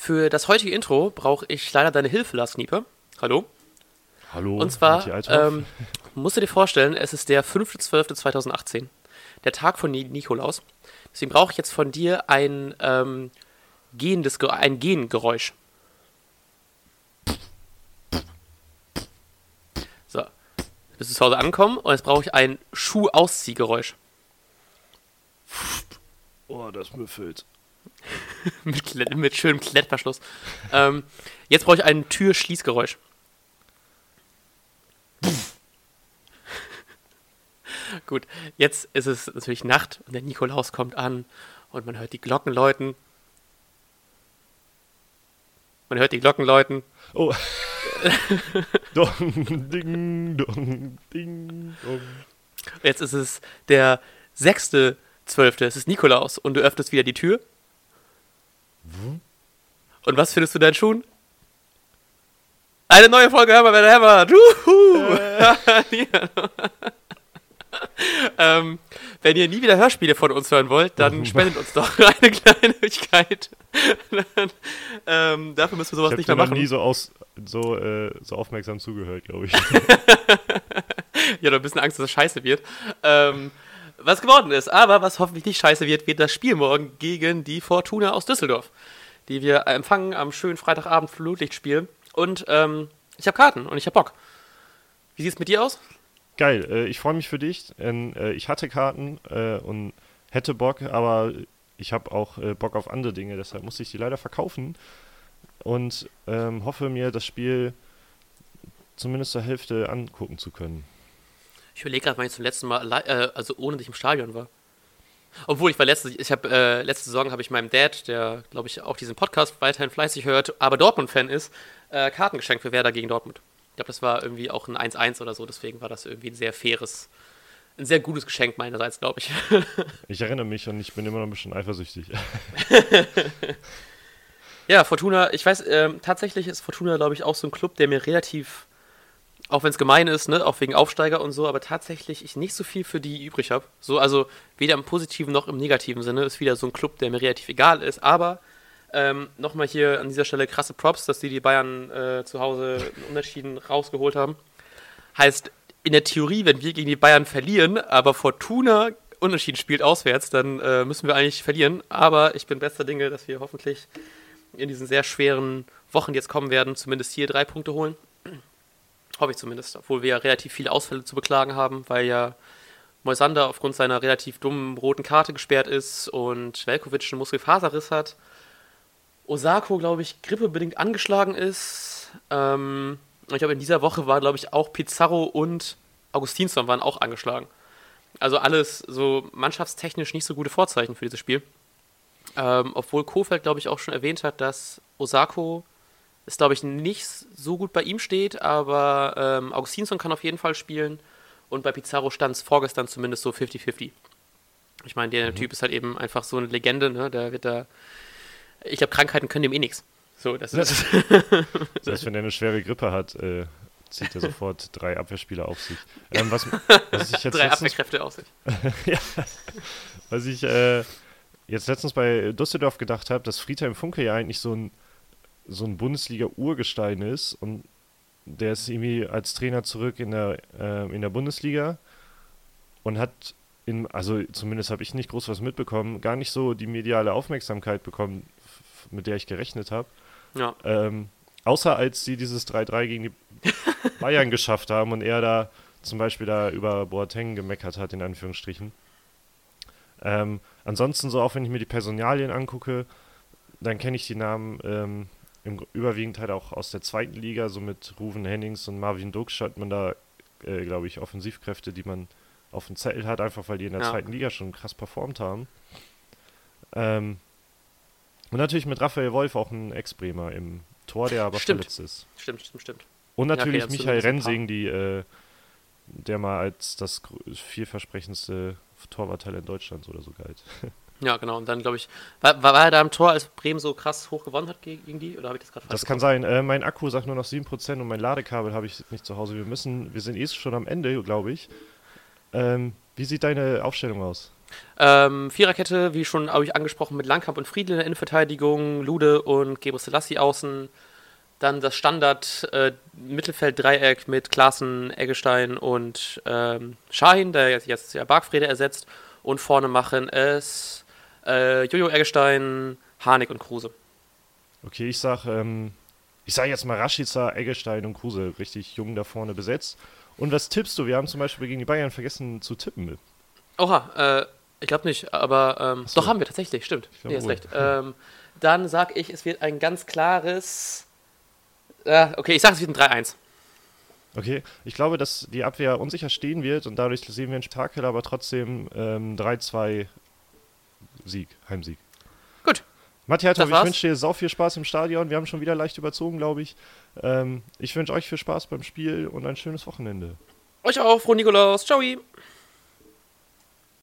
Für das heutige Intro brauche ich leider deine Hilfe, Lars Knieper. Hallo. Hallo. Und zwar, ähm, musst du dir vorstellen, es ist der 5.12.2018, der Tag von Ni- Nikolaus. Deswegen brauche ich jetzt von dir ein, ähm, gehendes, Ge- ein Gengeräusch. So. Bist du zu Hause angekommen und jetzt brauche ich ein Schuh-Ausziehgeräusch. oh, das müffelt. mit, Klett- mit schönem Klettverschluss. ähm, jetzt brauche ich ein Türschließgeräusch. Gut, jetzt ist es natürlich Nacht und der Nikolaus kommt an und man hört die Glocken läuten. Man hört die Glocken läuten. Oh. dong, ding, dong, ding, dong. Jetzt ist es der 6.12. Es ist Nikolaus und du öffnest wieder die Tür. Und was findest du in deinen Schuhen? Eine neue Folge Hammer, wer Hammer. Juhu! ähm, wenn ihr nie wieder Hörspiele von uns hören wollt, dann spendet uns doch eine Kleinigkeit. Ähm, dafür müssen wir sowas Ich habe nicht mehr machen. nie so, aus, so, äh, so aufmerksam zugehört, glaube ich. Ja, ein bisschen Angst, dass es scheiße wird. Ähm, was geworden ist, aber was hoffentlich nicht scheiße wird, wird das Spiel morgen gegen die Fortuna aus Düsseldorf, die wir empfangen am schönen Freitagabend Flutlichtspiel. Und ähm, ich habe Karten und ich habe Bock. Wie sieht's mit dir aus? Geil, äh, ich freue mich für dich. Denn, äh, ich hatte Karten äh, und hätte Bock, aber ich habe auch äh, Bock auf andere Dinge, deshalb musste ich die leider verkaufen. Und ähm, hoffe mir, das Spiel zumindest zur Hälfte angucken zu können. Ich überlege gerade, wann ich zum letzten Mal, äh, also ohne dich im Stadion war. Obwohl, ich war letzte, ich habe äh, letzte Saison habe ich meinem Dad, der glaube ich auch diesen Podcast weiterhin fleißig hört, aber Dortmund-Fan ist, äh, Karten geschenkt für Werder gegen Dortmund. Ich glaube, das war irgendwie auch ein 1-1 oder so, deswegen war das irgendwie ein sehr faires, ein sehr gutes Geschenk meinerseits, glaube ich. Ich erinnere mich und ich bin immer noch ein bisschen eifersüchtig. Ja, Fortuna, ich weiß, ähm, tatsächlich ist Fortuna, glaube ich, auch so ein Club, der mir relativ, auch wenn es gemein ist, ne, auch wegen Aufsteiger und so, aber tatsächlich ich nicht so viel für die übrig habe. So, also weder im positiven noch im negativen Sinne ist wieder so ein Club, der mir relativ egal ist, aber ähm, nochmal hier an dieser Stelle krasse Props, dass die die Bayern äh, zu Hause Unentschieden rausgeholt haben. Heißt, in der Theorie, wenn wir gegen die Bayern verlieren, aber Fortuna unentschieden spielt auswärts, dann äh, müssen wir eigentlich verlieren. Aber ich bin bester Dinge, dass wir hoffentlich in diesen sehr schweren Wochen, die jetzt kommen werden, zumindest hier drei Punkte holen. Hoffe ich zumindest, obwohl wir ja relativ viele Ausfälle zu beklagen haben, weil ja Moisander aufgrund seiner relativ dummen roten Karte gesperrt ist und Velkovic einen Muskelfaserriss hat. Osako, glaube ich, grippebedingt angeschlagen ist. Ähm, ich glaube, in dieser Woche war, glaube ich, auch Pizarro und Augustinsson waren auch angeschlagen. Also alles so mannschaftstechnisch nicht so gute Vorzeichen für dieses Spiel. Ähm, obwohl Kofeld, glaube ich, auch schon erwähnt hat, dass Osako es, glaube ich, nicht so gut bei ihm steht, aber ähm, Augustinsson kann auf jeden Fall spielen und bei Pizarro stand es vorgestern zumindest so 50-50. Ich meine, der Typ ist halt eben einfach so eine Legende, ne? Da wird da. Ich glaube, Krankheiten können dem eh nichts. So, das ist. Heißt, wenn er eine schwere Grippe hat, äh, zieht er sofort drei Abwehrspieler auf sich. Ähm, was, was ich jetzt drei letztens Abwehrkräfte aus sich. Was ich äh, jetzt letztens bei Düsseldorf gedacht habe, dass Friedhelm Funke ja eigentlich so ein, so ein Bundesliga-Urgestein ist und der ist irgendwie als Trainer zurück in der, äh, in der Bundesliga und hat, in, also zumindest habe ich nicht groß was mitbekommen, gar nicht so die mediale Aufmerksamkeit bekommen, mit der ich gerechnet habe. Ja. Ähm, außer als sie dieses 3-3 gegen die Bayern geschafft haben und er da zum Beispiel da über Boateng gemeckert hat, in Anführungsstrichen. Ähm, ansonsten, so auch wenn ich mir die Personalien angucke, dann kenne ich die Namen ähm, im, überwiegend halt auch aus der zweiten Liga, so mit Ruven Hennings und Marvin Duksch hat man da, äh, glaube ich, Offensivkräfte, die man auf dem Zettel hat, einfach weil die in der Ja. zweiten Liga schon krass performt haben. Ähm, und natürlich mit Raphael Wolf auch ein Ex-Bremer im Tor, der aber Stimmt. verletzt ist. Stimmt, stimmt, stimmt. Und Ja, okay, natürlich Michael. Rensing, die, äh, der mal als das vielversprechendste Torwarttalent Deutschlands oder so galt. Ja, genau. Und dann, glaube ich, war, war er da im Tor, als Bremen so krass hoch gewonnen hat gegen, die? Oder habe ich das gerade falsch Das kann sein. Äh, mein Akku sagt nur noch 7% und mein Ladekabel habe ich nicht zu Hause. Wir müssen, wir sind eh schon am Ende, glaube ich. Ähm, wie sieht deine Aufstellung aus? Ähm, Viererkette, wie schon habe ich angesprochen, mit Langkamp und Friedl in der Innenverteidigung, Lude und Gebre Selassie außen. Dann das Standard äh, Mittelfeld-Dreieck mit Klaassen, Eggestein und ähm, Shahin, der jetzt, jetzt ja Bargfrede ersetzt. Und vorne machen es äh, Jojo Eggestein, Harnik und Kruse. Okay, ich sag, ähm, ich sag jetzt mal Rashica, Eggestein und Kruse, richtig jung da vorne besetzt. Und was tippst du? Wir haben zum Beispiel gegen die Bayern vergessen zu tippen. Oha, äh, ich glaube nicht, aber ähm, so. doch haben wir tatsächlich, stimmt. glaub Nee, wohl. recht. Ähm, dann sag ich, es wird ein ganz klares. Äh, okay, ich sag, es wird ein 3-1. Okay, ich glaube, dass die Abwehr unsicher stehen wird und dadurch sehen wir ein Spektakel, aber trotzdem ähm, 3-2 Sieg, Heimsieg. Gut. Matthias, ich wünsche dir sau viel Spaß im Stadion. Wir haben schon wieder leicht überzogen, glaube ich. Ähm, ich wünsche euch viel Spaß beim Spiel und ein schönes Wochenende. Euch auch, frohe Nikolaus. Ciao.